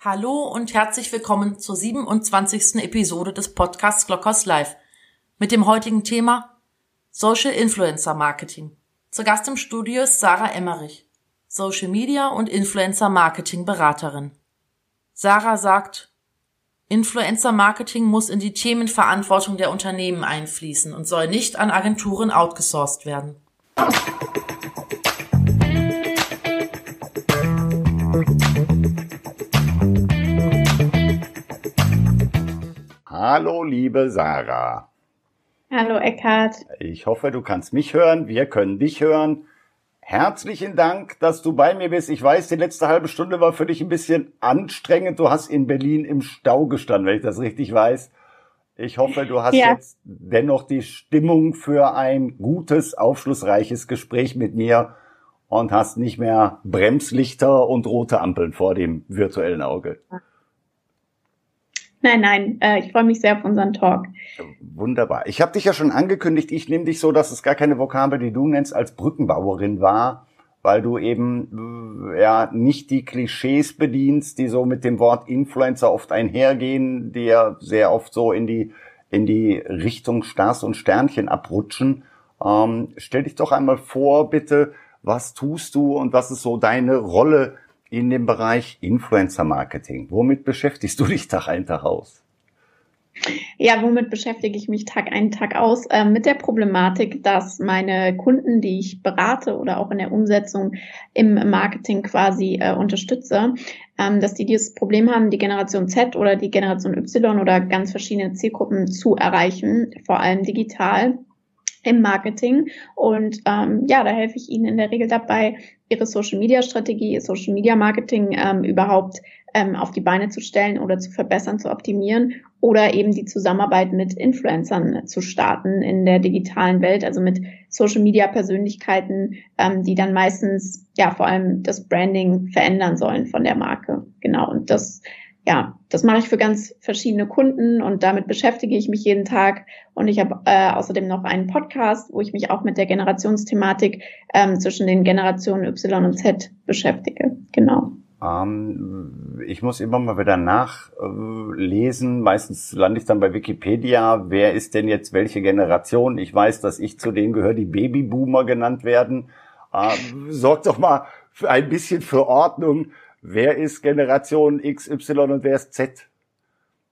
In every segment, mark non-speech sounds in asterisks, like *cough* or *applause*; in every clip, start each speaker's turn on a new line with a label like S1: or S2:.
S1: Hallo und herzlich willkommen zur 27. Episode des Podcasts Glockhaus Live mit dem heutigen Thema Social Influencer Marketing. Zu Gast im Studio ist Sarah Emmerich, Social Media und Influencer Marketing Beraterin. Sarah sagt, Influencer Marketing muss in die Themenverantwortung der Unternehmen einfließen und soll nicht an Agenturen outgesourced werden.
S2: Hallo, liebe Sarah.
S3: Hallo, Eckhard.
S2: Ich hoffe, du kannst mich hören. Wir können dich hören. Herzlichen Dank, dass du bei mir bist. Ich weiß, die letzte halbe Stunde war für dich ein bisschen anstrengend. Du hast in Berlin im Stau gestanden, wenn ich das richtig weiß. Ich hoffe, du hast ja. jetzt dennoch die Stimmung für ein gutes, aufschlussreiches Gespräch mit mir und hast nicht mehr Bremslichter und rote Ampeln vor dem virtuellen Auge.
S3: Nein, nein, äh, ich freue mich sehr auf unseren Talk.
S2: Wunderbar. Ich habe dich ja schon angekündigt, ich nehme dich so, dass es gar keine Vokabel, die du nennst, als Brückenbauerin war, weil du eben äh, ja nicht die Klischees bedienst, die so mit dem Wort Influencer oft einhergehen, die ja sehr oft so in die in die Richtung Stars und Sternchen abrutschen. Ähm, stell dich doch einmal vor, bitte, was tust du und was ist so deine Rolle in dem Bereich Influencer Marketing. Womit beschäftigst du dich Tag ein, Tag aus?
S3: Ja, womit beschäftige ich mich Tag ein, Tag aus? Äh, mit der Problematik, dass meine Kunden, die ich berate oder auch in der Umsetzung im Marketing quasi äh, unterstütze, ähm, dass die dieses Problem haben, die Generation Z oder die Generation Y oder ganz verschiedene Zielgruppen zu erreichen, vor allem digital im Marketing. Und ähm, ja, da helfe ich Ihnen in der Regel dabei, Ihre Social-Media-Strategie, Social-Media-Marketing ähm, überhaupt ähm, auf die Beine zu stellen oder zu verbessern, zu optimieren oder eben die Zusammenarbeit mit Influencern zu starten in der digitalen Welt, also mit Social-Media-Persönlichkeiten, ähm, die dann meistens ja vor allem das Branding verändern sollen von der Marke. Genau, und das ja, das mache ich für ganz verschiedene Kunden und damit beschäftige ich mich jeden Tag. Und ich habe äh, außerdem noch einen Podcast, wo ich mich auch mit der Generationsthematik ähm, zwischen den Generationen Y und Z beschäftige. Genau.
S2: Ähm, ich muss immer mal wieder nachlesen. Meistens lande ich dann bei Wikipedia. Wer ist denn jetzt welche Generation? Ich weiß, dass ich zu denen gehöre, die Babyboomer genannt werden. Ähm, sorgt doch mal für ein bisschen für Ordnung wer ist Generation XY und wer ist Z?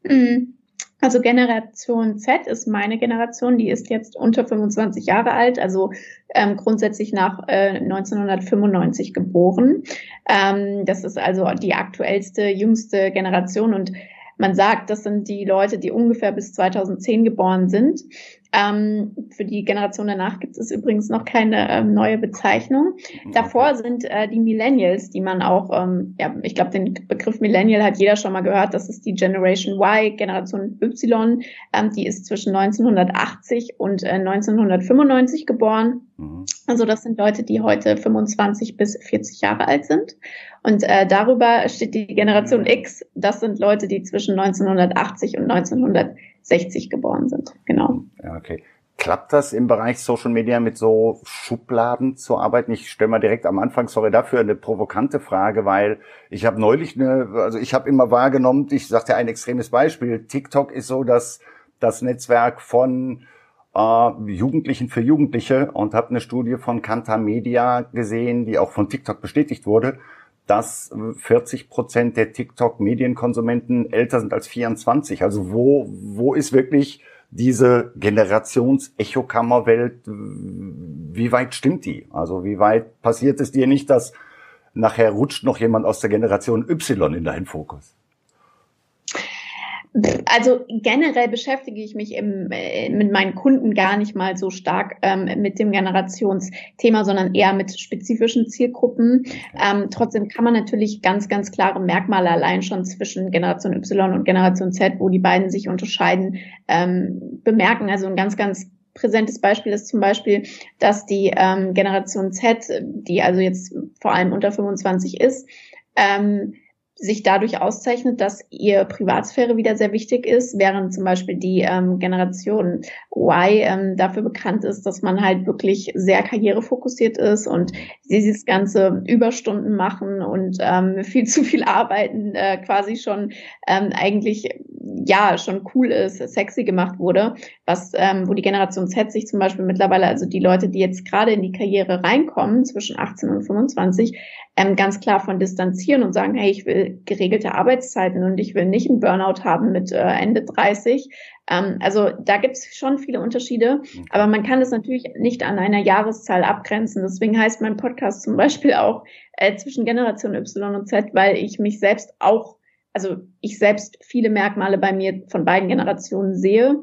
S3: Mhm. Also Generation Z ist meine Generation, die ist jetzt unter 25 Jahre alt, also ähm, grundsätzlich nach äh, 1995 geboren. Ähm, das ist also die aktuellste, jüngste Generation und man sagt, das sind die Leute, die ungefähr bis 2010 geboren sind. Ähm, für die Generation danach gibt es übrigens noch keine ähm, neue Bezeichnung. Davor sind äh, die Millennials, die man auch, ähm, ja, ich glaube, den Begriff Millennial hat jeder schon mal gehört. Das ist die Generation Y, Generation Y. Ähm, die ist zwischen 1980 und äh, 1995 geboren. Mhm. Also das sind Leute, die heute 25 bis 40 Jahre alt sind. Und äh, darüber steht die Generation. X. Das sind Leute, die zwischen 1980 und 1960 geboren sind. Genau.
S2: Okay. Klappt das im Bereich Social Media mit so Schubladen zu arbeiten? Ich stelle mal direkt am Anfang, sorry dafür, eine provokante Frage, weil ich habe neulich eine, also ich habe immer wahrgenommen, ich sagte ein extremes Beispiel, TikTok ist so das, das Netzwerk von äh, Jugendlichen für Jugendliche und habe eine Studie von Kanta Media gesehen, die auch von TikTok bestätigt wurde, dass 40 Prozent der TikTok-Medienkonsumenten älter sind als 24. Also wo, wo ist wirklich diese Generations-Echokammerwelt, wie weit stimmt die? Also wie weit passiert es dir nicht, dass nachher rutscht noch jemand aus der Generation Y in deinen Fokus?
S3: Also generell beschäftige ich mich im, äh, mit meinen Kunden gar nicht mal so stark ähm, mit dem Generationsthema, sondern eher mit spezifischen Zielgruppen. Ähm, trotzdem kann man natürlich ganz, ganz klare Merkmale allein schon zwischen Generation Y und Generation Z, wo die beiden sich unterscheiden, ähm, bemerken. Also ein ganz, ganz präsentes Beispiel ist zum Beispiel, dass die ähm, Generation Z, die also jetzt vor allem unter 25 ist, ähm, sich dadurch auszeichnet, dass ihr Privatsphäre wieder sehr wichtig ist, während zum Beispiel die ähm, Generation Y ähm, dafür bekannt ist, dass man halt wirklich sehr karrierefokussiert ist und dieses ganze Überstunden machen und ähm, *laughs* viel zu viel arbeiten äh, quasi schon ähm, eigentlich ja schon cool ist, sexy gemacht wurde, was ähm, wo die Generation Z sich zum Beispiel mittlerweile, also die Leute, die jetzt gerade in die Karriere reinkommen zwischen 18 und 25, ähm, ganz klar von distanzieren und sagen, hey, ich will geregelte Arbeitszeiten und ich will nicht einen Burnout haben mit äh, Ende 30. Ähm, also da gibt es schon viele Unterschiede, mhm. aber man kann das natürlich nicht an einer Jahreszahl abgrenzen. Deswegen heißt mein Podcast zum Beispiel auch äh, zwischen Generation Y und Z, weil ich mich selbst auch, also ich selbst viele Merkmale bei mir von beiden Generationen sehe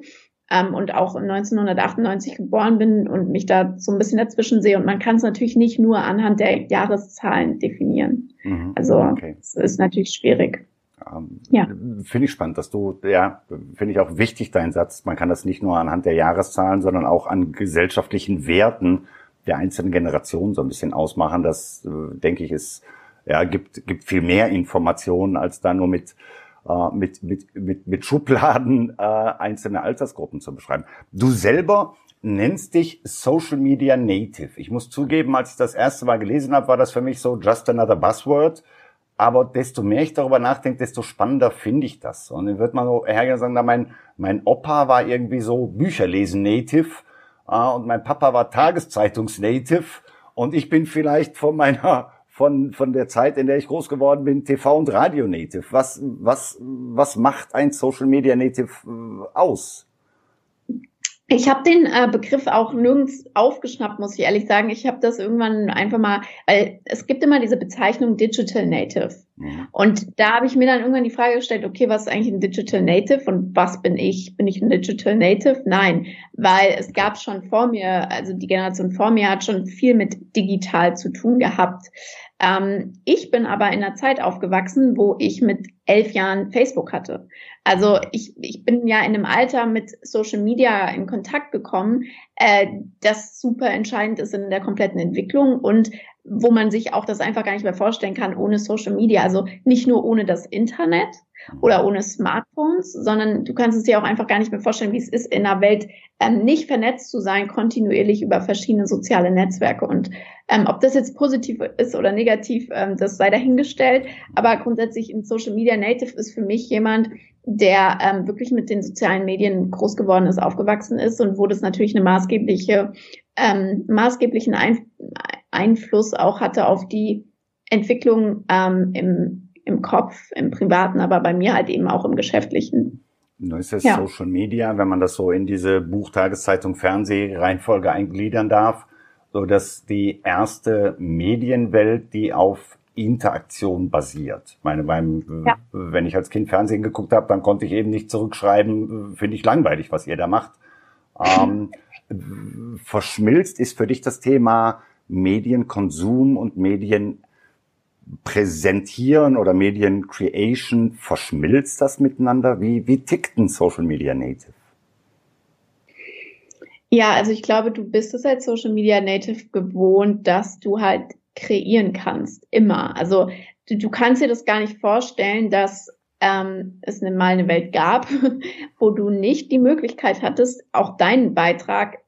S3: ähm, und auch 1998 geboren bin und mich da so ein bisschen dazwischen sehe. Und man kann es natürlich nicht nur anhand der Jahreszahlen definieren. Mhm. Also okay. es ist natürlich schwierig.
S2: Ähm, ja. Finde ich spannend, dass du, ja, finde ich auch wichtig, dein Satz. Man kann das nicht nur anhand der Jahreszahlen, sondern auch an gesellschaftlichen Werten der einzelnen Generationen so ein bisschen ausmachen. Das, äh, denke ich, ist, ja, gibt, gibt viel mehr Informationen, als da nur mit äh, mit, mit, mit, mit Schubladen äh, einzelne Altersgruppen zu beschreiben. Du selber nennst dich Social Media Native. Ich muss zugeben, als ich das erste Mal gelesen habe, war das für mich so just another buzzword. Aber desto mehr ich darüber nachdenke, desto spannender finde ich das. Und dann wird man so hergehen und sagen, mein, mein Opa war irgendwie so Bücherlesen Native äh, und mein Papa war Tageszeitungs Native und ich bin vielleicht von meiner von, von der Zeit, in der ich groß geworden bin, TV und Radio Native. Was, was, was macht ein Social Media Native äh, aus?
S3: Ich habe den äh, Begriff auch nirgends aufgeschnappt, muss ich ehrlich sagen. Ich habe das irgendwann einfach mal, weil es gibt immer diese Bezeichnung Digital Native. Mhm. Und da habe ich mir dann irgendwann die Frage gestellt, okay, was ist eigentlich ein Digital Native und was bin ich? Bin ich ein Digital Native? Nein, weil es gab schon vor mir, also die Generation vor mir hat schon viel mit digital zu tun gehabt. Ähm, ich bin aber in einer Zeit aufgewachsen, wo ich mit elf Jahren Facebook hatte. Also ich, ich bin ja in einem Alter mit Social Media in Kontakt gekommen, äh, das super entscheidend ist in der kompletten Entwicklung und wo man sich auch das einfach gar nicht mehr vorstellen kann ohne Social Media. Also nicht nur ohne das Internet oder ohne Smartphones, sondern du kannst es dir auch einfach gar nicht mehr vorstellen, wie es ist, in einer Welt ähm, nicht vernetzt zu sein, kontinuierlich über verschiedene soziale Netzwerke. Und ähm, ob das jetzt positiv ist oder negativ, ähm, das sei dahingestellt. Aber grundsätzlich in Social Media Native ist für mich jemand, der ähm, wirklich mit den sozialen Medien groß geworden ist, aufgewachsen ist und wo das natürlich eine maßgebliche, ähm, maßgeblichen Ein Einfluss auch hatte auf die Entwicklung ähm, im, im Kopf, im Privaten, aber bei mir halt eben auch im Geschäftlichen.
S2: Nun ist es ja. Social Media, wenn man das so in diese Buchtageszeitung Fernsehreihenfolge eingliedern darf, so dass die erste Medienwelt, die auf Interaktion basiert. Ich meine, beim, ja. wenn ich als Kind Fernsehen geguckt habe, dann konnte ich eben nicht zurückschreiben, finde ich langweilig, was ihr da macht. Ähm, verschmilzt ist für dich das Thema Medienkonsum und Medienpräsentieren oder Mediencreation, verschmilzt das miteinander? Wie, wie tickt ein Social Media Native?
S3: Ja, also ich glaube, du bist es als Social Media Native gewohnt, dass du halt kreieren kannst, immer. Also du, du kannst dir das gar nicht vorstellen, dass ähm, es eine, mal eine Welt gab, *laughs* wo du nicht die Möglichkeit hattest, auch deinen Beitrag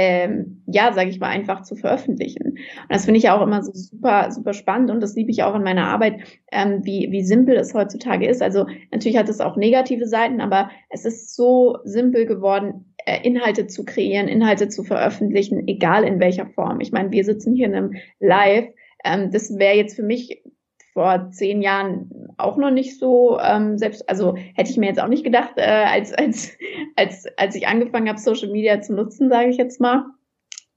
S3: ähm, ja, sage ich mal, einfach zu veröffentlichen. Und das finde ich ja auch immer so super, super spannend und das liebe ich auch in meiner Arbeit, ähm, wie, wie simpel es heutzutage ist. Also natürlich hat es auch negative Seiten, aber es ist so simpel geworden, äh, Inhalte zu kreieren, Inhalte zu veröffentlichen, egal in welcher Form. Ich meine, wir sitzen hier in einem Live. Ähm, das wäre jetzt für mich vor zehn Jahren auch noch nicht so ähm, selbst, also hätte ich mir jetzt auch nicht gedacht, äh, als, als, als, als ich angefangen habe, Social Media zu nutzen, sage ich jetzt mal.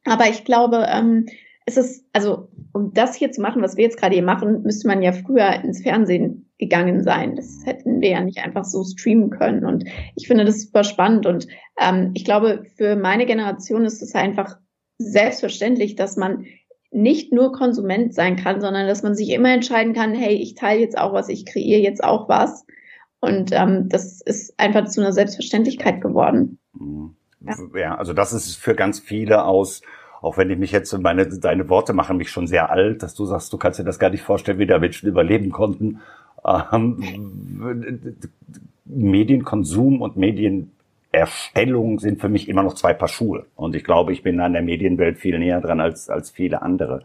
S3: Aber ich glaube, ähm, es ist, also um das hier zu machen, was wir jetzt gerade hier machen, müsste man ja früher ins Fernsehen gegangen sein. Das hätten wir ja nicht einfach so streamen können. Und ich finde das super spannend. Und ähm, ich glaube, für meine Generation ist es einfach selbstverständlich, dass man nicht nur Konsument sein kann, sondern dass man sich immer entscheiden kann, hey, ich teile jetzt auch was, ich kreiere jetzt auch was. Und ähm, das ist einfach zu einer Selbstverständlichkeit geworden.
S2: Mhm. Ja. ja, also das ist für ganz viele aus, auch wenn ich mich jetzt, meine, deine Worte machen mich schon sehr alt, dass du sagst, du kannst dir das gar nicht vorstellen, wie da Menschen überleben konnten. Ähm, Medienkonsum und Medienerstellung sind für mich immer noch zwei Paar Schuhe. Und ich glaube, ich bin an der Medienwelt viel näher dran als, als viele andere.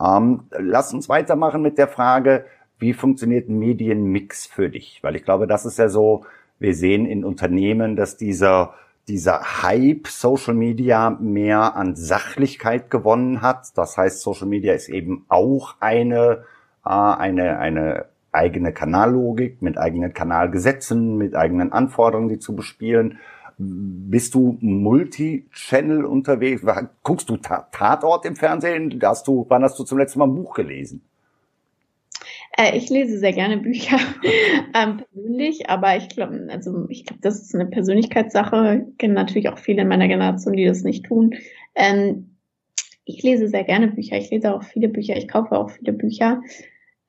S2: Ähm, lass uns weitermachen mit der Frage, wie funktioniert ein Medienmix für dich? Weil ich glaube, das ist ja so, wir sehen in Unternehmen, dass dieser dieser Hype Social Media mehr an Sachlichkeit gewonnen hat. Das heißt, Social Media ist eben auch eine, äh, eine, eine eigene Kanallogik mit eigenen Kanalgesetzen, mit eigenen Anforderungen, die zu bespielen. Bist du Multi-Channel unterwegs? Guckst du Tatort im Fernsehen? Hast du, wann hast du zum letzten Mal ein Buch gelesen?
S3: Äh, ich lese sehr gerne Bücher *laughs* ähm, persönlich, aber ich glaube, also ich glaube, das ist eine Persönlichkeitssache. Ich kenne natürlich auch viele in meiner Generation, die das nicht tun. Ähm, ich lese sehr gerne Bücher. Ich lese auch viele Bücher. Ich kaufe auch viele Bücher.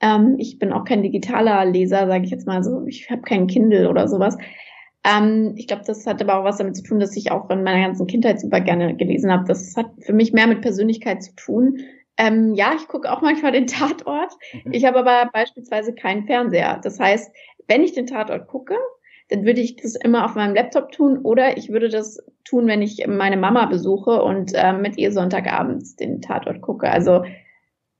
S3: Ähm, ich bin auch kein digitaler Leser, sage ich jetzt mal so. Ich habe kein Kindle oder sowas. Ähm, ich glaube, das hat aber auch was damit zu tun, dass ich auch in meiner ganzen Kindheit super gerne gelesen habe. Das hat für mich mehr mit Persönlichkeit zu tun. Ähm, ja, ich gucke auch manchmal den Tatort. Mhm. Ich habe aber beispielsweise keinen Fernseher. Das heißt, wenn ich den Tatort gucke, dann würde ich das immer auf meinem Laptop tun oder ich würde das tun, wenn ich meine Mama besuche und äh, mit ihr Sonntagabends den Tatort gucke. Also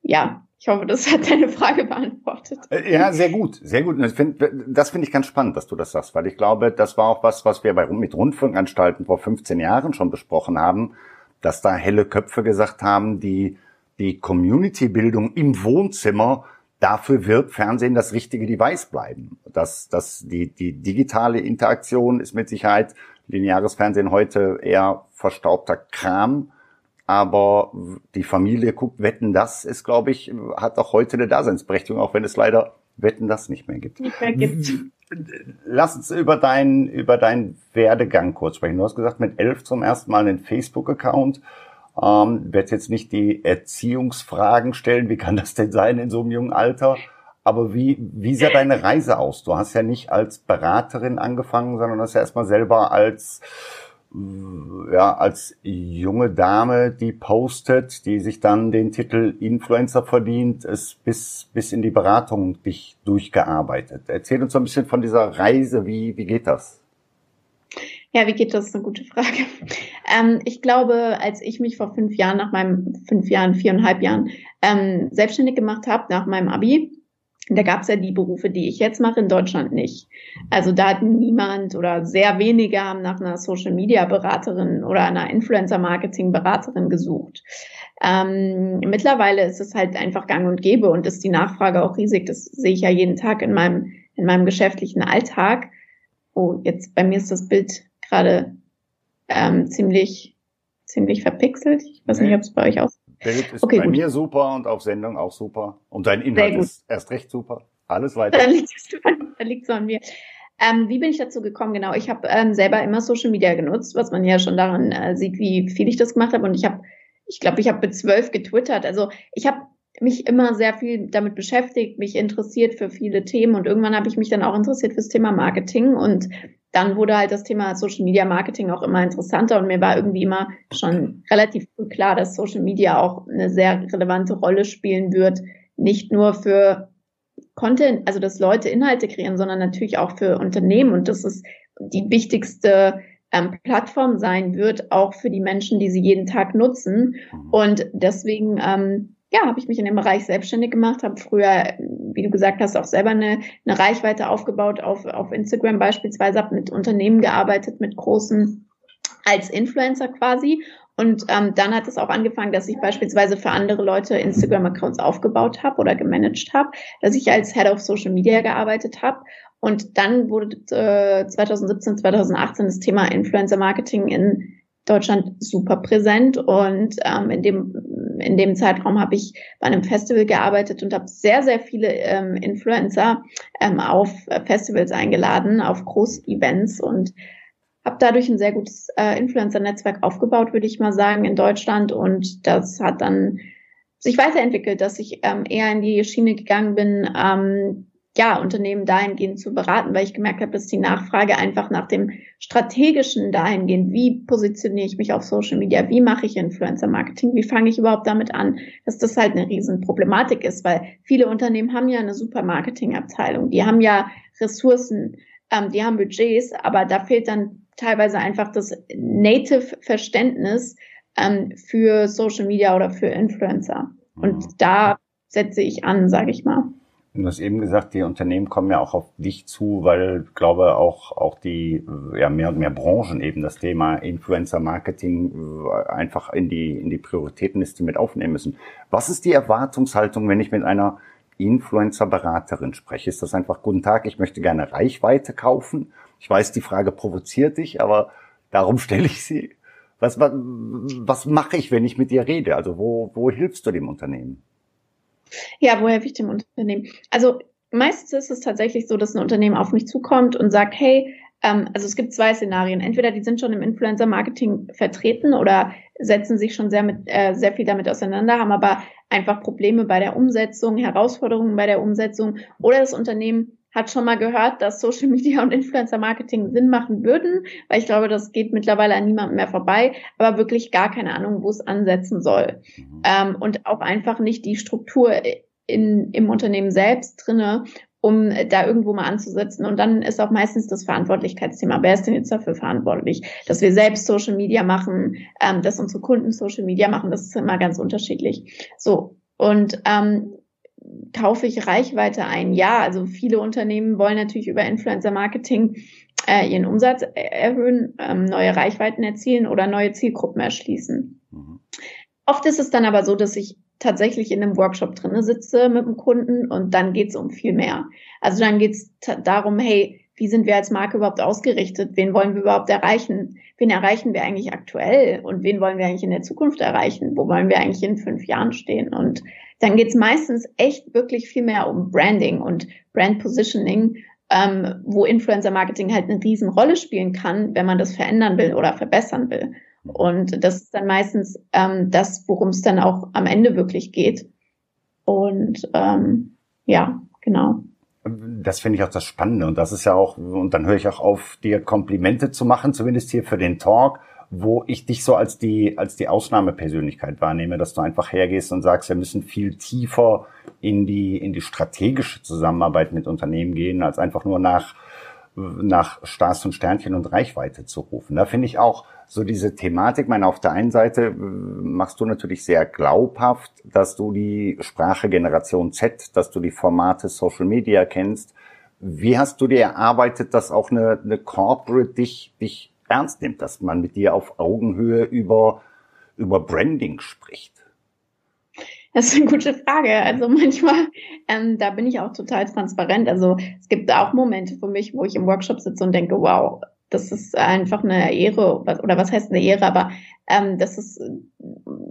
S3: ja, ich hoffe, das hat deine Frage beantwortet.
S2: Äh, ja, sehr gut, sehr gut. Das finde find ich ganz spannend, dass du das sagst, weil ich glaube, das war auch was, was wir bei, mit Rundfunkanstalten vor 15 Jahren schon besprochen haben, dass da helle Köpfe gesagt haben, die die Community-Bildung im Wohnzimmer, dafür wird Fernsehen das richtige Device bleiben. Das, das, die, die digitale Interaktion ist mit Sicherheit lineares Fernsehen heute eher verstaubter Kram. Aber die Familie guckt Wetten, das ist, glaube ich, hat auch heute eine Daseinsberechtigung, auch wenn es leider Wetten, das nicht mehr gibt. Nicht mehr gibt. *laughs* Lass uns über deinen, über deinen Werdegang kurz sprechen. Du hast gesagt, mit elf zum ersten Mal einen Facebook-Account. Ähm, werde jetzt nicht die Erziehungsfragen stellen, wie kann das denn sein in so einem jungen Alter? Aber wie, wie sah deine Reise aus? Du hast ja nicht als Beraterin angefangen, sondern hast ja erstmal selber als, ja, als junge Dame, die postet, die sich dann den Titel Influencer verdient, es bis, bis in die Beratung dich durchgearbeitet. Erzähl uns so ein bisschen von dieser Reise. Wie, wie geht das?
S3: Ja, wie geht das? das ist eine gute Frage. Ähm, ich glaube, als ich mich vor fünf Jahren, nach meinem fünf Jahren, viereinhalb Jahren ähm, selbstständig gemacht habe, nach meinem Abi, da gab es ja die Berufe, die ich jetzt mache, in Deutschland nicht. Also da hat niemand oder sehr wenige haben nach einer Social Media Beraterin oder einer Influencer Marketing Beraterin gesucht. Ähm, mittlerweile ist es halt einfach gang und gäbe und ist die Nachfrage auch riesig. Das sehe ich ja jeden Tag in meinem, in meinem geschäftlichen Alltag. Oh, jetzt bei mir ist das Bild gerade ähm, ziemlich, ziemlich verpixelt. Ich weiß nee. nicht, ob es bei euch
S2: Bild ist okay, bei gut. mir super und auf Sendung auch super. Und dein Inhalt ist erst recht super. Alles *laughs* weiter.
S3: Dann liegt es an mir. Ähm, wie bin ich dazu gekommen? Genau, ich habe ähm, selber immer Social Media genutzt, was man ja schon daran äh, sieht, wie viel ich das gemacht habe. Und ich habe, ich glaube, ich habe mit zwölf getwittert. Also ich habe mich immer sehr viel damit beschäftigt, mich interessiert für viele Themen und irgendwann habe ich mich dann auch interessiert fürs Thema Marketing und dann wurde halt das Thema Social Media Marketing auch immer interessanter und mir war irgendwie immer schon relativ klar, dass Social Media auch eine sehr relevante Rolle spielen wird, nicht nur für Content, also dass Leute Inhalte kreieren, sondern natürlich auch für Unternehmen und das ist die wichtigste ähm, Plattform sein wird, auch für die Menschen, die sie jeden Tag nutzen. Mhm. Und deswegen ähm, ja, habe ich mich in dem Bereich selbstständig gemacht, habe früher, wie du gesagt hast, auch selber eine, eine Reichweite aufgebaut auf, auf Instagram beispielsweise, habe mit Unternehmen gearbeitet, mit großen als Influencer quasi. Und ähm, dann hat es auch angefangen, dass ich beispielsweise für andere Leute Instagram-Accounts aufgebaut habe oder gemanagt habe, dass ich als Head of Social Media gearbeitet habe. Und dann wurde äh, 2017, 2018 das Thema Influencer Marketing in Deutschland super präsent und ähm, in dem in dem Zeitraum habe ich bei einem Festival gearbeitet und habe sehr, sehr viele ähm, Influencer ähm, auf Festivals eingeladen, auf Großevents und habe dadurch ein sehr gutes äh, Influencer-Netzwerk aufgebaut, würde ich mal sagen, in Deutschland. Und das hat dann sich weiterentwickelt, dass ich ähm, eher in die Schiene gegangen bin, ähm, ja, Unternehmen dahingehend zu beraten, weil ich gemerkt habe, dass die Nachfrage einfach nach dem strategischen dahingehend, wie positioniere ich mich auf Social Media, wie mache ich Influencer Marketing, wie fange ich überhaupt damit an, dass das halt eine riesen Problematik ist, weil viele Unternehmen haben ja eine super Marketingabteilung, die haben ja Ressourcen, ähm, die haben Budgets, aber da fehlt dann teilweise einfach das Native Verständnis ähm, für Social Media oder für Influencer. Und mhm. da setze ich an, sage ich mal.
S2: Du hast eben gesagt, die Unternehmen kommen ja auch auf dich zu, weil ich glaube auch auch die ja mehr und mehr Branchen eben das Thema Influencer Marketing äh, einfach in die in die Prioritätenliste mit aufnehmen müssen. Was ist die Erwartungshaltung, wenn ich mit einer Influencer Beraterin spreche? Ist das einfach guten Tag, ich möchte gerne Reichweite kaufen? Ich weiß, die Frage provoziert dich, aber darum stelle ich sie. Was was, was mache ich, wenn ich mit dir rede? Also wo wo hilfst du dem Unternehmen?
S3: Ja, wo helfe ich dem Unternehmen? Also meistens ist es tatsächlich so, dass ein Unternehmen auf mich zukommt und sagt, hey, ähm, also es gibt zwei Szenarien. Entweder die sind schon im Influencer-Marketing vertreten oder setzen sich schon sehr, mit, äh, sehr viel damit auseinander, haben aber einfach Probleme bei der Umsetzung, Herausforderungen bei der Umsetzung oder das Unternehmen hat schon mal gehört, dass Social Media und Influencer Marketing Sinn machen würden, weil ich glaube, das geht mittlerweile an niemandem mehr vorbei, aber wirklich gar keine Ahnung, wo es ansetzen soll. Mhm. Ähm, und auch einfach nicht die Struktur in, im Unternehmen selbst drinne, um da irgendwo mal anzusetzen. Und dann ist auch meistens das Verantwortlichkeitsthema. Wer ist denn jetzt dafür verantwortlich? Dass wir selbst Social Media machen, ähm, dass unsere Kunden Social Media machen, das ist immer ganz unterschiedlich. So. Und ähm, kaufe ich Reichweite ein? Ja, also viele Unternehmen wollen natürlich über Influencer Marketing äh, ihren Umsatz erhöhen, ähm, neue Reichweiten erzielen oder neue Zielgruppen erschließen. Mhm. Oft ist es dann aber so, dass ich tatsächlich in einem Workshop drinne sitze mit dem Kunden und dann geht es um viel mehr. Also dann geht es darum, hey, wie sind wir als Marke überhaupt ausgerichtet? Wen wollen wir überhaupt erreichen? Wen erreichen wir eigentlich aktuell? Und wen wollen wir eigentlich in der Zukunft erreichen? Wo wollen wir eigentlich in fünf Jahren stehen? Und dann geht es meistens echt wirklich viel mehr um Branding und Brand Positioning, ähm, wo Influencer Marketing halt eine Riesenrolle spielen kann, wenn man das verändern will oder verbessern will. Und das ist dann meistens ähm, das, worum es dann auch am Ende wirklich geht. Und ähm, ja, genau.
S2: Das finde ich auch das Spannende. Und das ist ja auch, und dann höre ich auch auf, dir Komplimente zu machen, zumindest hier für den Talk wo ich dich so als die, als die Ausnahmepersönlichkeit wahrnehme, dass du einfach hergehst und sagst, wir müssen viel tiefer in die, in die strategische Zusammenarbeit mit Unternehmen gehen, als einfach nur nach, nach Stars und Sternchen und Reichweite zu rufen. Da finde ich auch so diese Thematik, meine, auf der einen Seite äh, machst du natürlich sehr glaubhaft, dass du die Sprache Generation Z, dass du die Formate Social Media kennst. Wie hast du dir erarbeitet, dass auch eine, eine Corporate dich, dich ernst nimmt, dass man mit dir auf Augenhöhe über, über Branding spricht?
S3: Das ist eine gute Frage. Also manchmal, ähm, da bin ich auch total transparent. Also es gibt auch Momente für mich, wo ich im Workshop sitze und denke, wow, das ist einfach eine Ehre, oder was heißt eine Ehre, aber ähm, das ist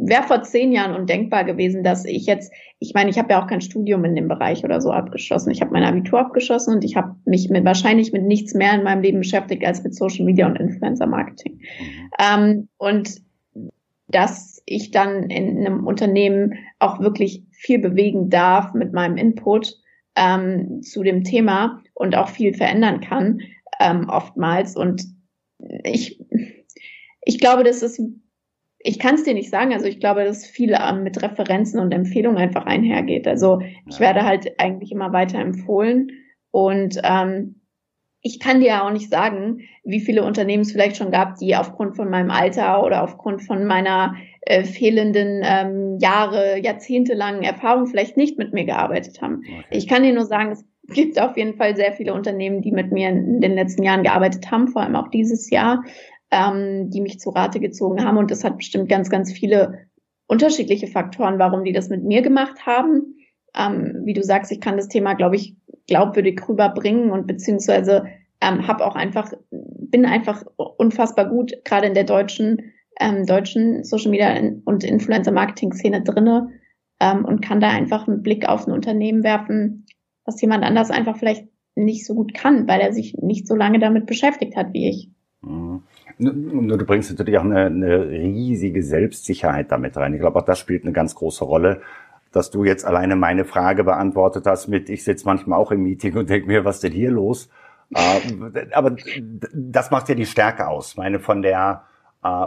S3: wäre vor zehn Jahren undenkbar gewesen, dass ich jetzt, ich meine, ich habe ja auch kein Studium in dem Bereich oder so abgeschlossen. Ich habe mein Abitur abgeschlossen und ich habe mich mit wahrscheinlich mit nichts mehr in meinem Leben beschäftigt als mit Social Media und Influencer Marketing. Mhm. Ähm, und dass ich dann in einem Unternehmen auch wirklich viel bewegen darf mit meinem Input ähm, zu dem Thema und auch viel verändern kann ähm, oftmals. Und ich, ich glaube, das ist, ich kann es dir nicht sagen, also ich glaube, dass viel ähm, mit Referenzen und Empfehlungen einfach einhergeht. Also ich werde halt eigentlich immer weiter empfohlen und ähm, ich kann dir ja auch nicht sagen, wie viele Unternehmen es vielleicht schon gab, die aufgrund von meinem Alter oder aufgrund von meiner äh, fehlenden ähm, Jahre, jahrzehntelangen Erfahrung vielleicht nicht mit mir gearbeitet haben. Okay. Ich kann dir nur sagen, es gibt auf jeden Fall sehr viele Unternehmen, die mit mir in den letzten Jahren gearbeitet haben, vor allem auch dieses Jahr, ähm, die mich zu Rate gezogen haben. Und das hat bestimmt ganz, ganz viele unterschiedliche Faktoren, warum die das mit mir gemacht haben. Ähm, wie du sagst, ich kann das Thema, glaube ich, glaubwürdig rüberbringen und beziehungsweise ähm, habe auch einfach, bin einfach unfassbar gut, gerade in der deutschen, ähm, deutschen Social Media und Influencer Marketing Szene drinne ähm, und kann da einfach einen Blick auf ein Unternehmen werfen, was jemand anders einfach vielleicht nicht so gut kann, weil er sich nicht so lange damit beschäftigt hat wie ich.
S2: Mhm. Du bringst natürlich auch eine, eine riesige Selbstsicherheit damit rein. Ich glaube, auch das spielt eine ganz große Rolle. Dass du jetzt alleine meine Frage beantwortet hast mit, ich sitze manchmal auch im Meeting und denke mir, was ist denn hier los? Äh, aber das macht ja die Stärke aus. meine, von der, äh,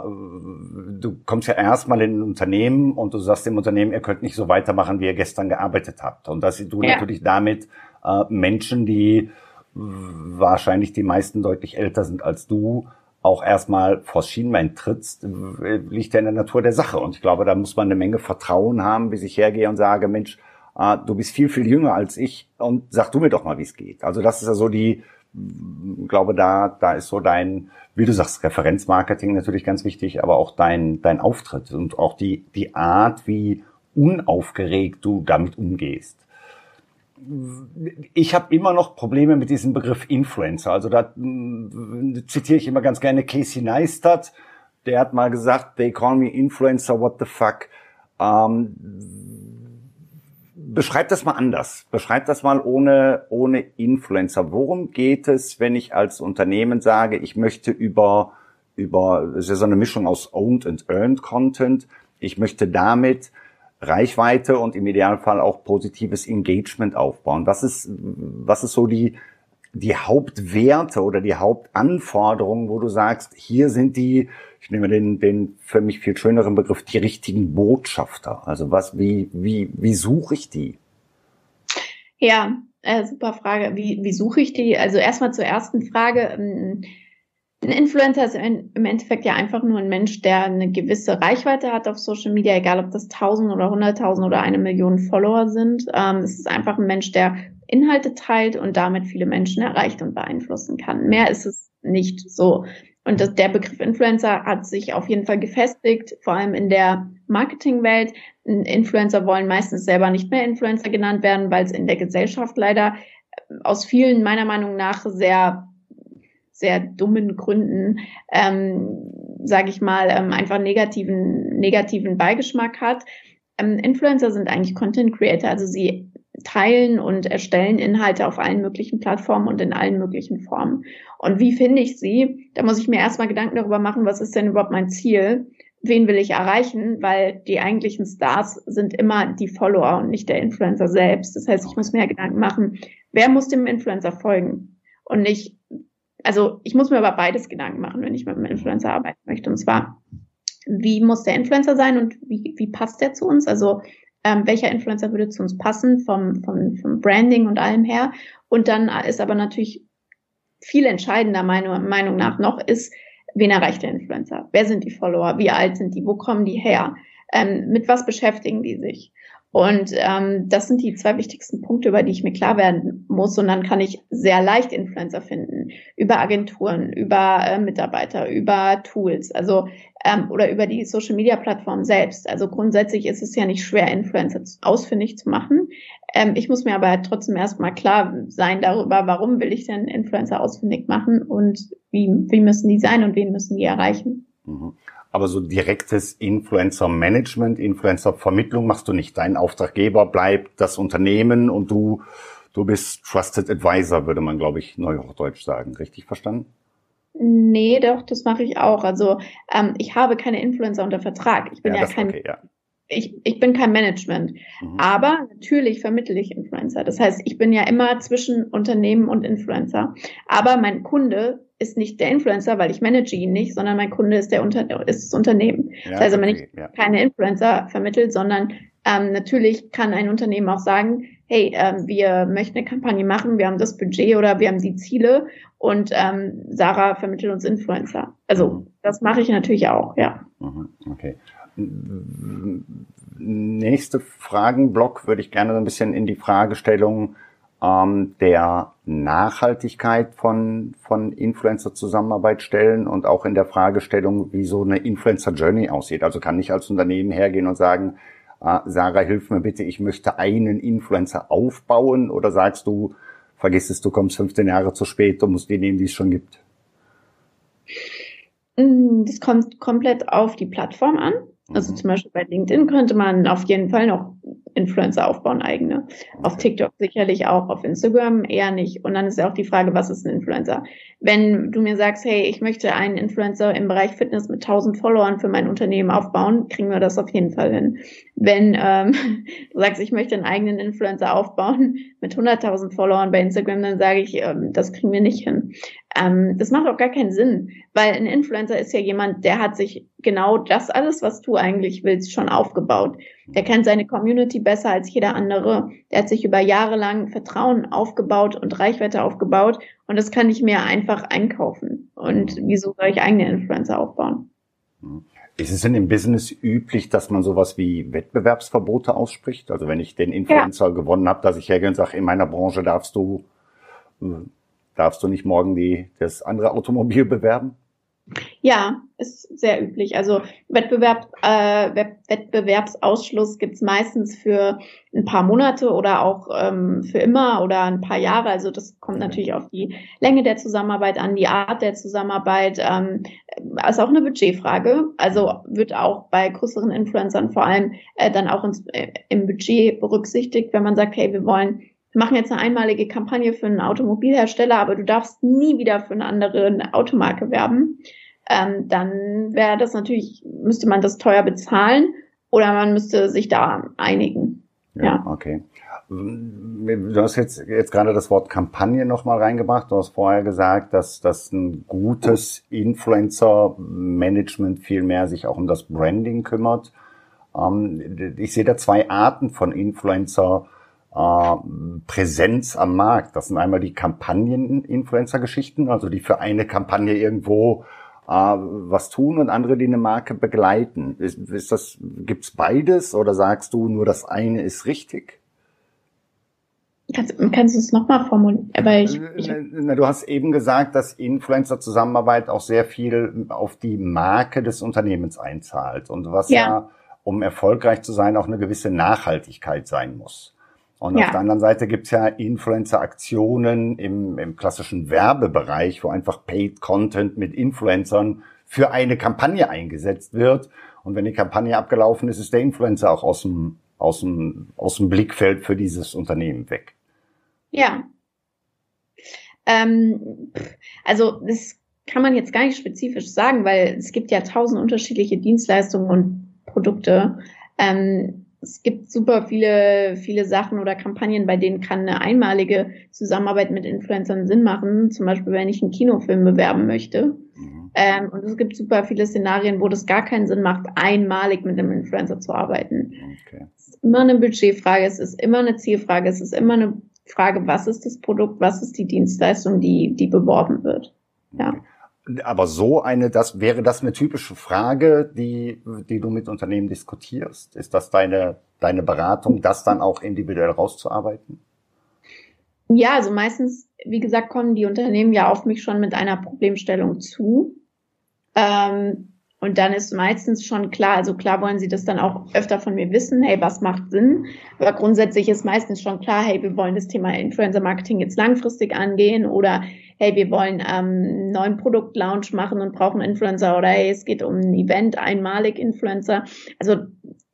S2: du kommst ja erstmal in ein Unternehmen und du sagst dem Unternehmen, ihr könnt nicht so weitermachen, wie ihr gestern gearbeitet habt. Und dass du ja. natürlich damit äh, Menschen, die wahrscheinlich die meisten deutlich älter sind als du, auch erstmal vors Schienbein trittst, liegt ja in der Natur der Sache. Und ich glaube, da muss man eine Menge Vertrauen haben, bis ich hergehe und sage, Mensch, ah, du bist viel, viel jünger als ich und sag du mir doch mal, wie es geht. Also das ist ja so die, glaube, da, da ist so dein, wie du sagst, Referenzmarketing natürlich ganz wichtig, aber auch dein, dein Auftritt und auch die, die Art, wie unaufgeregt du damit umgehst ich habe immer noch Probleme mit diesem Begriff Influencer. Also da zitiere ich immer ganz gerne Casey Neistat. Der hat mal gesagt, they call me Influencer, what the fuck. Ähm, beschreib das mal anders. Beschreib das mal ohne, ohne Influencer. Worum geht es, wenn ich als Unternehmen sage, ich möchte über, über, das ist ja so eine Mischung aus Owned and Earned Content. Ich möchte damit Reichweite und im Idealfall auch positives Engagement aufbauen. Was ist, was ist so die, die Hauptwerte oder die Hauptanforderungen, wo du sagst, hier sind die, ich nehme den, den für mich viel schöneren Begriff, die richtigen Botschafter. Also was, wie, wie, wie suche ich die?
S3: Ja, äh, super Frage. Wie, wie suche ich die? Also erstmal zur ersten Frage. Ähm, ein Influencer ist im Endeffekt ja einfach nur ein Mensch, der eine gewisse Reichweite hat auf Social Media, egal ob das 1000 oder 100.000 oder eine Million Follower sind. Ähm, es ist einfach ein Mensch, der Inhalte teilt und damit viele Menschen erreicht und beeinflussen kann. Mehr ist es nicht so. Und das, der Begriff Influencer hat sich auf jeden Fall gefestigt, vor allem in der Marketingwelt. Influencer wollen meistens selber nicht mehr Influencer genannt werden, weil es in der Gesellschaft leider aus vielen meiner Meinung nach sehr sehr dummen Gründen, ähm, sage ich mal, ähm, einfach negativen, negativen Beigeschmack hat. Ähm, Influencer sind eigentlich Content Creator, also sie teilen und erstellen Inhalte auf allen möglichen Plattformen und in allen möglichen Formen. Und wie finde ich sie? Da muss ich mir erstmal Gedanken darüber machen, was ist denn überhaupt mein Ziel? Wen will ich erreichen? Weil die eigentlichen Stars sind immer die Follower und nicht der Influencer selbst. Das heißt, ich muss mir Gedanken machen, wer muss dem Influencer folgen? Und nicht, also ich muss mir aber beides Gedanken machen, wenn ich mit einem Influencer arbeiten möchte. Und zwar, wie muss der Influencer sein und wie, wie passt der zu uns? Also ähm, welcher Influencer würde zu uns passen vom, vom, vom Branding und allem her? Und dann ist aber natürlich viel entscheidender meiner Meinung nach noch ist, wen erreicht der Influencer? Wer sind die Follower? Wie alt sind die? Wo kommen die her? Ähm, mit was beschäftigen die sich? Und ähm, das sind die zwei wichtigsten Punkte, über die ich mir klar werden muss. Und dann kann ich sehr leicht Influencer finden über Agenturen, über äh, Mitarbeiter, über Tools, also ähm, oder über die Social Media Plattform selbst. Also grundsätzlich ist es ja nicht schwer, Influencer ausfindig zu machen. Ähm, ich muss mir aber trotzdem erstmal klar sein darüber, warum will ich denn Influencer ausfindig machen und wie, wie müssen die sein und wen müssen die erreichen.
S2: Mhm. Aber so direktes Influencer-Management, Influencer-Vermittlung machst du nicht. Dein Auftraggeber bleibt das Unternehmen und du, du bist Trusted Advisor, würde man, glaube ich, neuhochdeutsch sagen. Richtig verstanden?
S3: Nee, doch, das mache ich auch. Also ähm, ich habe keine Influencer unter Vertrag. Ich bin ja, ja kein, okay, ja. Ich, ich bin kein Management. Mhm. Aber natürlich vermittle ich Influencer. Das heißt, ich bin ja immer zwischen Unternehmen und Influencer. Aber mein Kunde ist nicht der Influencer, weil ich manage ihn nicht, sondern mein Kunde ist der Unter ist das Unternehmen. Ja, das heißt aber nicht ja. keine Influencer vermittelt, sondern ähm, natürlich kann ein Unternehmen auch sagen, hey, ähm, wir möchten eine Kampagne machen, wir haben das Budget oder wir haben die Ziele und ähm, Sarah vermittelt uns Influencer. Also mhm. das mache ich natürlich auch, ja.
S2: Mhm, okay. Nächste Fragenblock würde ich gerne so ein bisschen in die Fragestellung ähm, der Nachhaltigkeit von, von Influencer-Zusammenarbeit stellen und auch in der Fragestellung, wie so eine Influencer-Journey aussieht. Also kann ich als Unternehmen hergehen und sagen, äh, Sarah, hilf mir bitte, ich möchte einen Influencer aufbauen oder sagst du, vergiss es, du kommst 15 Jahre zu spät, du musst die nehmen, die es schon gibt?
S3: Mm, das kommt komplett auf die Plattform an. Also mhm. zum Beispiel bei LinkedIn könnte man auf jeden Fall noch Influencer aufbauen, eigene. Auf TikTok sicherlich auch, auf Instagram eher nicht. Und dann ist ja auch die Frage, was ist ein Influencer? Wenn du mir sagst, hey, ich möchte einen Influencer im Bereich Fitness mit 1000 Followern für mein Unternehmen aufbauen, kriegen wir das auf jeden Fall hin. Wenn ähm, *laughs* du sagst, ich möchte einen eigenen Influencer aufbauen mit 100.000 Followern bei Instagram, dann sage ich, ähm, das kriegen wir nicht hin. Ähm, das macht auch gar keinen Sinn, weil ein Influencer ist ja jemand, der hat sich genau das alles, was du eigentlich willst, schon aufgebaut. Der kennt seine Community besser als jeder andere. Der hat sich über Jahre lang Vertrauen aufgebaut und Reichweite aufgebaut und das kann ich mir einfach einkaufen. Und wieso soll ich eigene Influencer aufbauen?
S2: Ist es denn im Business üblich, dass man sowas wie Wettbewerbsverbote ausspricht? Also wenn ich den Influencer ja. gewonnen habe, dass ich hergehe und sage, in meiner Branche darfst du äh, darfst du nicht morgen die, das andere Automobil *laughs* bewerben?
S3: Ja, ist sehr üblich. Also Wettbewerb, äh, Wettbewerbsausschluss gibt's meistens für ein paar Monate oder auch ähm, für immer oder ein paar Jahre. Also das kommt natürlich auf die Länge der Zusammenarbeit an, die Art der Zusammenarbeit. Ähm, ist auch eine Budgetfrage. Also wird auch bei größeren Influencern vor allem äh, dann auch ins, äh, im Budget berücksichtigt, wenn man sagt, hey, wir wollen wir machen jetzt eine einmalige Kampagne für einen Automobilhersteller, aber du darfst nie wieder für eine andere Automarke werben, ähm, dann wäre das natürlich, müsste man das teuer bezahlen oder man müsste sich da einigen.
S2: Ja, ja. okay. Du hast jetzt, jetzt gerade das Wort Kampagne nochmal reingebracht. Du hast vorher gesagt, dass, dass ein gutes Influencer-Management viel mehr sich auch um das Branding kümmert. Ähm, ich sehe da zwei Arten von Influencer äh, Präsenz am Markt. Das sind einmal die Kampagnen-Influencer-Geschichten, also die für eine Kampagne irgendwo äh, was tun und andere, die eine Marke begleiten. Ist, ist das, gibt's beides oder sagst du nur das eine ist richtig?
S3: Kannst, kannst du es nochmal formulieren? Aber ich, ich
S2: Na, du hast eben gesagt, dass Influencer-Zusammenarbeit auch sehr viel auf die Marke des Unternehmens einzahlt und was ja. ja, um erfolgreich zu sein, auch eine gewisse Nachhaltigkeit sein muss. Und ja. auf der anderen Seite gibt's ja Influencer-Aktionen im, im klassischen Werbebereich, wo einfach Paid Content mit Influencern für eine Kampagne eingesetzt wird. Und wenn die Kampagne abgelaufen ist, ist der Influencer auch aus dem, aus dem, aus dem Blickfeld für dieses Unternehmen weg.
S3: Ja. Ähm, also das kann man jetzt gar nicht spezifisch sagen, weil es gibt ja tausend unterschiedliche Dienstleistungen und Produkte. Ähm, es gibt super viele, viele Sachen oder Kampagnen, bei denen kann eine einmalige Zusammenarbeit mit Influencern Sinn machen. Zum Beispiel, wenn ich einen Kinofilm bewerben möchte. Mhm. Ähm, und es gibt super viele Szenarien, wo das gar keinen Sinn macht, einmalig mit einem Influencer zu arbeiten. Okay. Es ist immer eine Budgetfrage, es ist immer eine Zielfrage, es ist immer eine Frage, was ist das Produkt, was ist die Dienstleistung, die, die beworben wird. Ja. Okay.
S2: Aber so eine, das wäre das eine typische Frage, die, die du mit Unternehmen diskutierst? Ist das deine, deine Beratung, das dann auch individuell rauszuarbeiten?
S3: Ja, also meistens, wie gesagt, kommen die Unternehmen ja auf mich schon mit einer Problemstellung zu. Ähm, und dann ist meistens schon klar, also klar wollen sie das dann auch öfter von mir wissen, hey, was macht Sinn? Aber grundsätzlich ist meistens schon klar, hey, wir wollen das Thema Influencer Marketing jetzt langfristig angehen oder hey, wir wollen ähm, einen neuen Produktlaunch machen und brauchen Influencer oder hey, es geht um ein Event, einmalig Influencer. Also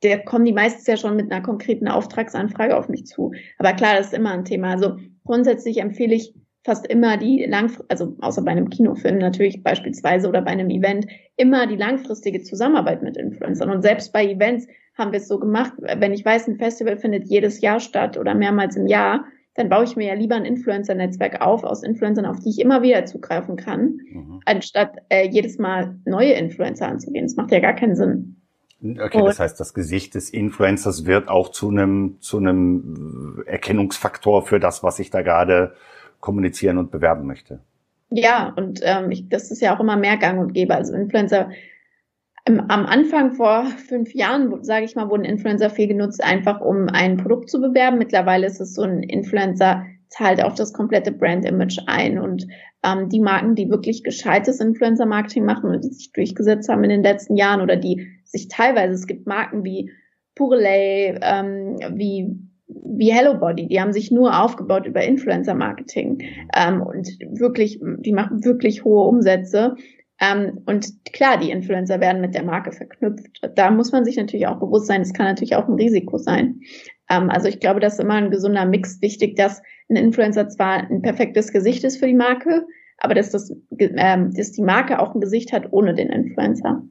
S3: der kommen die meistens ja schon mit einer konkreten Auftragsanfrage auf mich zu. Aber klar, das ist immer ein Thema. Also grundsätzlich empfehle ich fast immer die langfristige, also außer bei einem Kinofilm natürlich beispielsweise oder bei einem Event, immer die langfristige Zusammenarbeit mit Influencern. Und selbst bei Events haben wir es so gemacht, wenn ich weiß, ein Festival findet jedes Jahr statt oder mehrmals im Jahr, dann baue ich mir ja lieber ein Influencer-Netzwerk auf aus Influencern, auf die ich immer wieder zugreifen kann, mhm. anstatt äh, jedes Mal neue Influencer anzugehen. Das macht ja gar keinen Sinn.
S2: Okay, das heißt, das Gesicht des Influencers wird auch zu einem zu einem Erkennungsfaktor für das, was ich da gerade kommunizieren und bewerben möchte.
S3: Ja, und ähm, ich, das ist ja auch immer mehr Gang und Gäbe. Also Influencer am Anfang vor fünf Jahren, sage ich mal, wurden Influencer viel genutzt, einfach um ein Produkt zu bewerben. Mittlerweile ist es so, ein Influencer zahlt auf das komplette Brand-Image ein. Und ähm, die Marken, die wirklich gescheites Influencer-Marketing machen und die sich durchgesetzt haben in den letzten Jahren oder die sich teilweise, es gibt Marken wie Purelay, ähm, wie wie Hello Body, die haben sich nur aufgebaut über Influencer-Marketing ähm, und wirklich, die machen wirklich hohe Umsätze ähm, und klar, die Influencer werden mit der Marke verknüpft. Da muss man sich natürlich auch bewusst sein, es kann natürlich auch ein Risiko sein. Ähm, also ich glaube, das ist immer ein gesunder Mix wichtig, dass ein Influencer zwar ein perfektes Gesicht ist für die Marke, aber dass, das, ähm, dass die Marke auch ein Gesicht hat ohne den Influencer.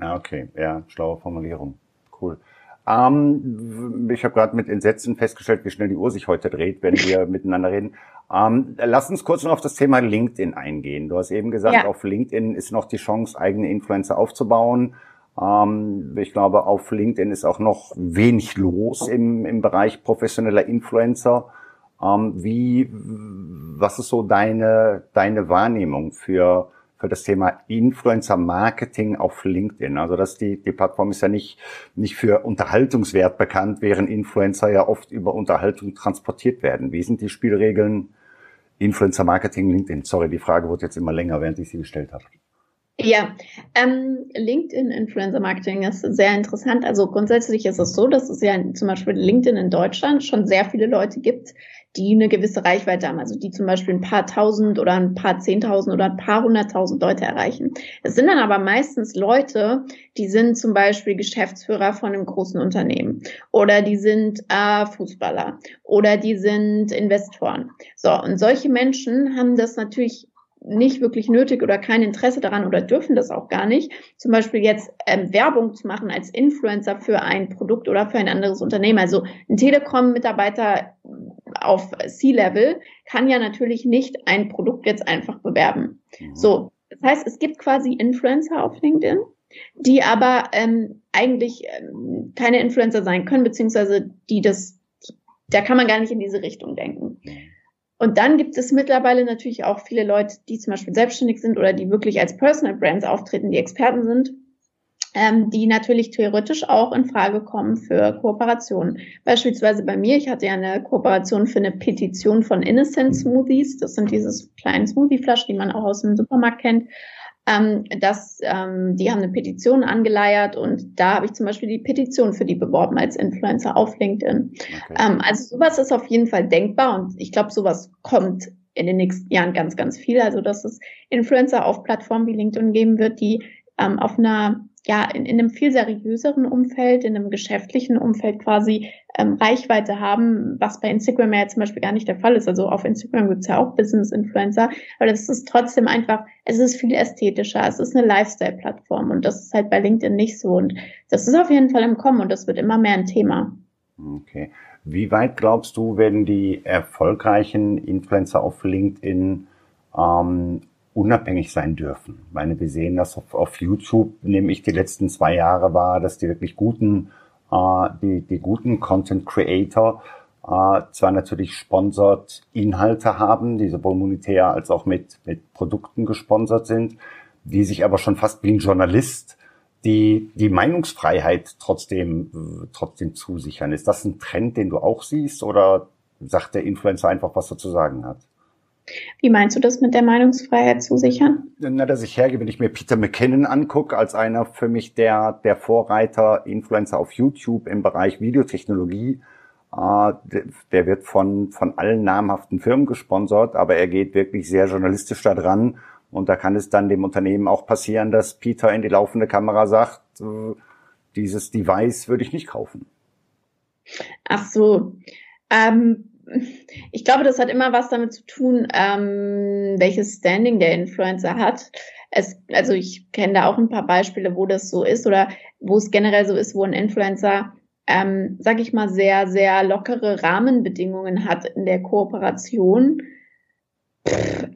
S2: Ja, okay. Ja, schlaue Formulierung. Cool. Ähm, ich habe gerade mit Entsetzen festgestellt, wie schnell die Uhr sich heute dreht, wenn wir *laughs* miteinander reden. Ähm, lass uns kurz noch auf das Thema LinkedIn eingehen. Du hast eben gesagt, ja. auf LinkedIn ist noch die Chance, eigene Influencer aufzubauen. Ähm, ich glaube, auf LinkedIn ist auch noch wenig los im, im Bereich professioneller Influencer. Ähm, wie, was ist so deine, deine Wahrnehmung für, für das Thema Influencer Marketing auf LinkedIn? Also, dass die, die Plattform ist ja nicht, nicht für Unterhaltungswert bekannt, während Influencer ja oft über Unterhaltung transportiert werden. Wie sind die Spielregeln Influencer Marketing LinkedIn? Sorry, die Frage wurde jetzt immer länger, während ich sie gestellt habe.
S3: Ja, ähm, LinkedIn Influencer Marketing ist sehr interessant. Also grundsätzlich ist es so, dass es ja zum Beispiel LinkedIn in Deutschland schon sehr viele Leute gibt, die eine gewisse Reichweite haben, also die zum Beispiel ein paar tausend oder ein paar zehntausend oder ein paar hunderttausend Leute erreichen. Es sind dann aber meistens Leute, die sind zum Beispiel Geschäftsführer von einem großen Unternehmen oder die sind äh, Fußballer oder die sind Investoren. So, und solche Menschen haben das natürlich nicht wirklich nötig oder kein Interesse daran oder dürfen das auch gar nicht, zum Beispiel jetzt ähm, Werbung zu machen als Influencer für ein Produkt oder für ein anderes Unternehmen. Also ein Telekom-Mitarbeiter auf C-Level kann ja natürlich nicht ein Produkt jetzt einfach bewerben. Mhm. So, das heißt, es gibt quasi Influencer auf LinkedIn, die aber ähm, eigentlich ähm, keine Influencer sein können, beziehungsweise die das, da kann man gar nicht in diese Richtung denken. Mhm. Und dann gibt es mittlerweile natürlich auch viele Leute, die zum Beispiel selbstständig sind oder die wirklich als Personal Brands auftreten, die Experten sind, ähm, die natürlich theoretisch auch in Frage kommen für Kooperationen. Beispielsweise bei mir, ich hatte ja eine Kooperation für eine Petition von Innocent Smoothies. Das sind diese kleinen Smoothie-Flaschen, die man auch aus dem Supermarkt kennt ähm, dass ähm, die haben eine Petition angeleiert und da habe ich zum Beispiel die Petition für die beworben als Influencer auf LinkedIn. Okay. Ähm, also sowas ist auf jeden Fall denkbar und ich glaube, sowas kommt in den nächsten Jahren ganz, ganz viel. Also dass es Influencer auf Plattformen wie LinkedIn geben wird, die ähm, auf einer ja, in, in einem viel seriöseren Umfeld, in einem geschäftlichen Umfeld quasi ähm, Reichweite haben, was bei Instagram ja zum Beispiel gar nicht der Fall ist. Also auf Instagram gibt's ja auch Business-Influencer, aber das ist trotzdem einfach, es ist viel ästhetischer, es ist eine Lifestyle-Plattform und das ist halt bei LinkedIn nicht so. Und das ist auf jeden Fall im Kommen und das wird immer mehr ein Thema.
S2: Okay. Wie weit glaubst du, werden die erfolgreichen Influencer auf LinkedIn ähm, unabhängig sein dürfen. Ich meine, wir sehen das auf, auf YouTube, nehme ich die letzten zwei Jahre wahr, dass die wirklich guten, äh, die, die guten Content Creator äh, zwar natürlich sponsert Inhalte haben, die sowohl monetär als auch mit, mit Produkten gesponsert sind, die sich aber schon fast wie ein Journalist die, die Meinungsfreiheit trotzdem, trotzdem zusichern. Ist das ein Trend, den du auch siehst oder sagt der Influencer einfach, was er zu sagen hat?
S3: Wie meinst du das mit der Meinungsfreiheit zusichern?
S2: Na, dass ich hergehe, wenn ich mir Peter McKinnon angucke, als einer für mich der, der Vorreiter, Influencer auf YouTube im Bereich Videotechnologie, äh, der wird von, von allen namhaften Firmen gesponsert, aber er geht wirklich sehr journalistisch da dran. Und da kann es dann dem Unternehmen auch passieren, dass Peter in die laufende Kamera sagt, äh, dieses Device würde ich nicht kaufen.
S3: Ach so. Ähm, ich glaube, das hat immer was damit zu tun, ähm, welches Standing der Influencer hat. Es, also ich kenne da auch ein paar Beispiele, wo das so ist oder wo es generell so ist, wo ein Influencer, ähm, sag ich mal, sehr, sehr lockere Rahmenbedingungen hat in der Kooperation.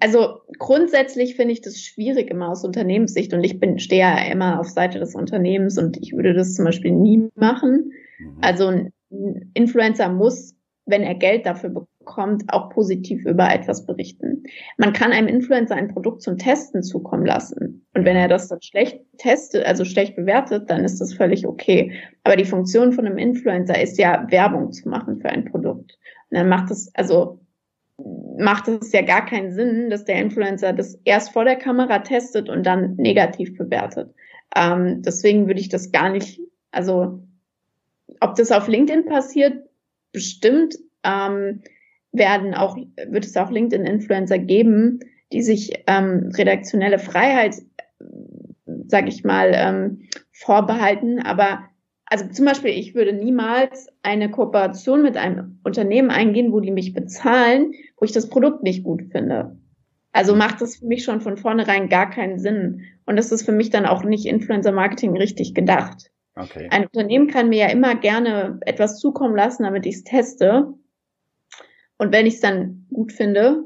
S3: Also grundsätzlich finde ich das schwierig immer aus Unternehmenssicht und ich bin stehe ja immer auf Seite des Unternehmens und ich würde das zum Beispiel nie machen. Mhm. Also ein Influencer muss wenn er Geld dafür bekommt, auch positiv über etwas berichten. Man kann einem Influencer ein Produkt zum Testen zukommen lassen. Und wenn er das dann schlecht testet, also schlecht bewertet, dann ist das völlig okay. Aber die Funktion von einem Influencer ist ja, Werbung zu machen für ein Produkt. Und dann macht es, also, macht es ja gar keinen Sinn, dass der Influencer das erst vor der Kamera testet und dann negativ bewertet. Ähm, deswegen würde ich das gar nicht, also, ob das auf LinkedIn passiert, bestimmt ähm, werden auch, wird es auch LinkedIn-Influencer geben, die sich ähm, redaktionelle Freiheit, sag ich mal, ähm, vorbehalten, aber also zum Beispiel, ich würde niemals eine Kooperation mit einem Unternehmen eingehen, wo die mich bezahlen, wo ich das Produkt nicht gut finde. Also macht das für mich schon von vornherein gar keinen Sinn. Und das ist für mich dann auch nicht Influencer Marketing richtig gedacht. Okay. Ein Unternehmen kann mir ja immer gerne etwas zukommen lassen, damit ich es teste. Und wenn ich es dann gut finde,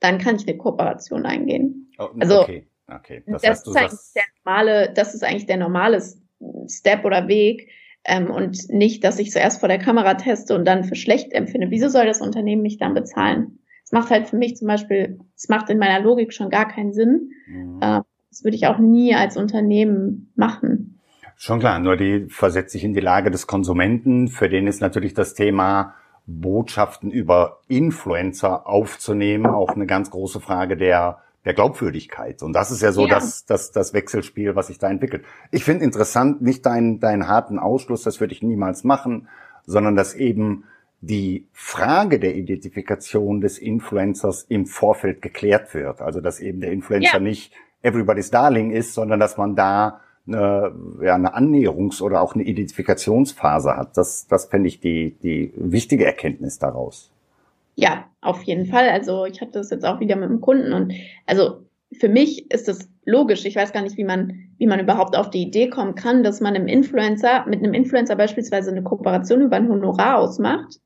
S3: dann kann ich eine Kooperation eingehen. Oh, also okay. Okay. Das, das heißt, ist eigentlich der normale, das ist eigentlich der normale Step oder Weg. Ähm, und nicht, dass ich zuerst vor der Kamera teste und dann für schlecht empfinde. Wieso soll das Unternehmen mich dann bezahlen? Es macht halt für mich zum Beispiel, es macht in meiner Logik schon gar keinen Sinn. Mhm. Äh, das würde ich auch nie als Unternehmen machen.
S2: Schon klar, nur die versetzt sich in die Lage des Konsumenten. Für den ist natürlich das Thema Botschaften über Influencer aufzunehmen auch eine ganz große Frage der der Glaubwürdigkeit. Und das ist ja so ja. Das, das, das Wechselspiel, was sich da entwickelt. Ich finde interessant, nicht deinen deinen harten Ausschluss, das würde ich niemals machen, sondern dass eben die Frage der Identifikation des Influencers im Vorfeld geklärt wird. Also dass eben der Influencer ja. nicht everybody's darling ist, sondern dass man da eine, ja, eine Annäherungs- oder auch eine Identifikationsphase hat. Das, das fände ich die, die wichtige Erkenntnis daraus.
S3: Ja, auf jeden Fall. Also ich hatte das jetzt auch wieder mit einem Kunden und also für mich ist das logisch. Ich weiß gar nicht, wie man, wie man überhaupt auf die Idee kommen kann, dass man einem Influencer, mit einem Influencer beispielsweise eine Kooperation über ein Honorar ausmacht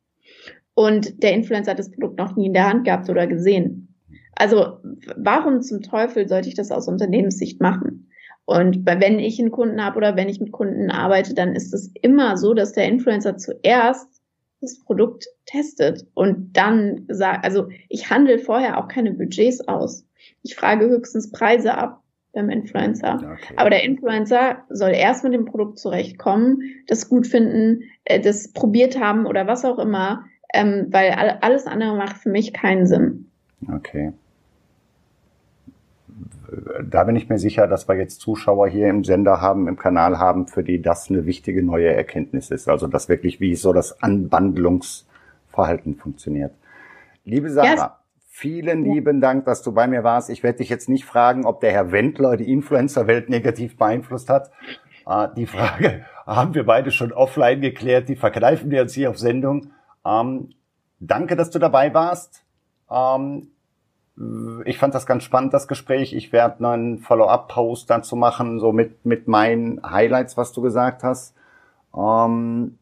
S3: und der Influencer hat das Produkt noch nie in der Hand gehabt oder gesehen. Also warum zum Teufel sollte ich das aus Unternehmenssicht machen? Und wenn ich einen Kunden habe oder wenn ich mit Kunden arbeite, dann ist es immer so, dass der Influencer zuerst das Produkt testet und dann sagt, also ich handle vorher auch keine Budgets aus. Ich frage höchstens Preise ab beim Influencer. Okay. Aber der Influencer soll erst mit dem Produkt zurechtkommen, das gut finden, äh, das probiert haben oder was auch immer ähm, weil alles andere macht für mich keinen Sinn.
S2: Okay. Da bin ich mir sicher, dass wir jetzt Zuschauer hier im Sender haben, im Kanal haben, für die das eine wichtige neue Erkenntnis ist. Also das wirklich, wie so das Anwandlungsverhalten funktioniert. Liebe Sarah, ja. vielen lieben Dank, dass du bei mir warst. Ich werde dich jetzt nicht fragen, ob der Herr Wendler die Influencer-Welt negativ beeinflusst hat. Ah, die Frage *laughs* haben wir beide schon offline geklärt. Die verkneifen wir uns hier auf Sendung. Ähm, danke, dass du dabei warst. Ähm, ich fand das ganz spannend, das Gespräch. Ich werde einen Follow-up-Post dazu machen, so mit, mit meinen Highlights, was du gesagt hast. Ähm,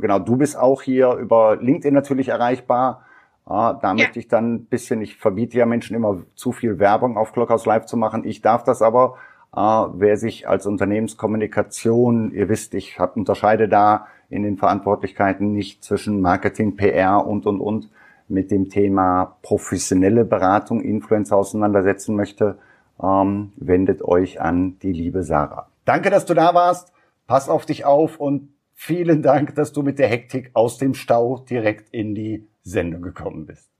S2: genau, du bist auch hier über LinkedIn natürlich erreichbar. Äh, da ja. möchte ich dann ein bisschen, ich verbiete ja Menschen immer zu viel Werbung auf Clockhouse Live zu machen. Ich darf das aber. Äh, wer sich als Unternehmenskommunikation, ihr wisst, ich hab, unterscheide da in den Verantwortlichkeiten nicht zwischen Marketing, PR und, und, und mit dem Thema professionelle Beratung, Influencer auseinandersetzen möchte, ähm, wendet euch an die liebe Sarah. Danke, dass du da warst. Pass auf dich auf und vielen Dank, dass du mit der Hektik aus dem Stau direkt in die Sendung gekommen bist.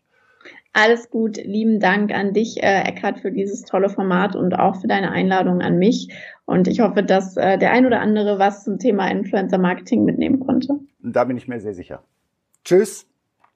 S3: Alles gut. Lieben Dank an dich, äh, Eckhard, für dieses tolle Format und auch für deine Einladung an mich. Und ich hoffe, dass äh, der ein oder andere was zum Thema Influencer Marketing mitnehmen konnte.
S2: Da bin ich mir sehr sicher. Tschüss.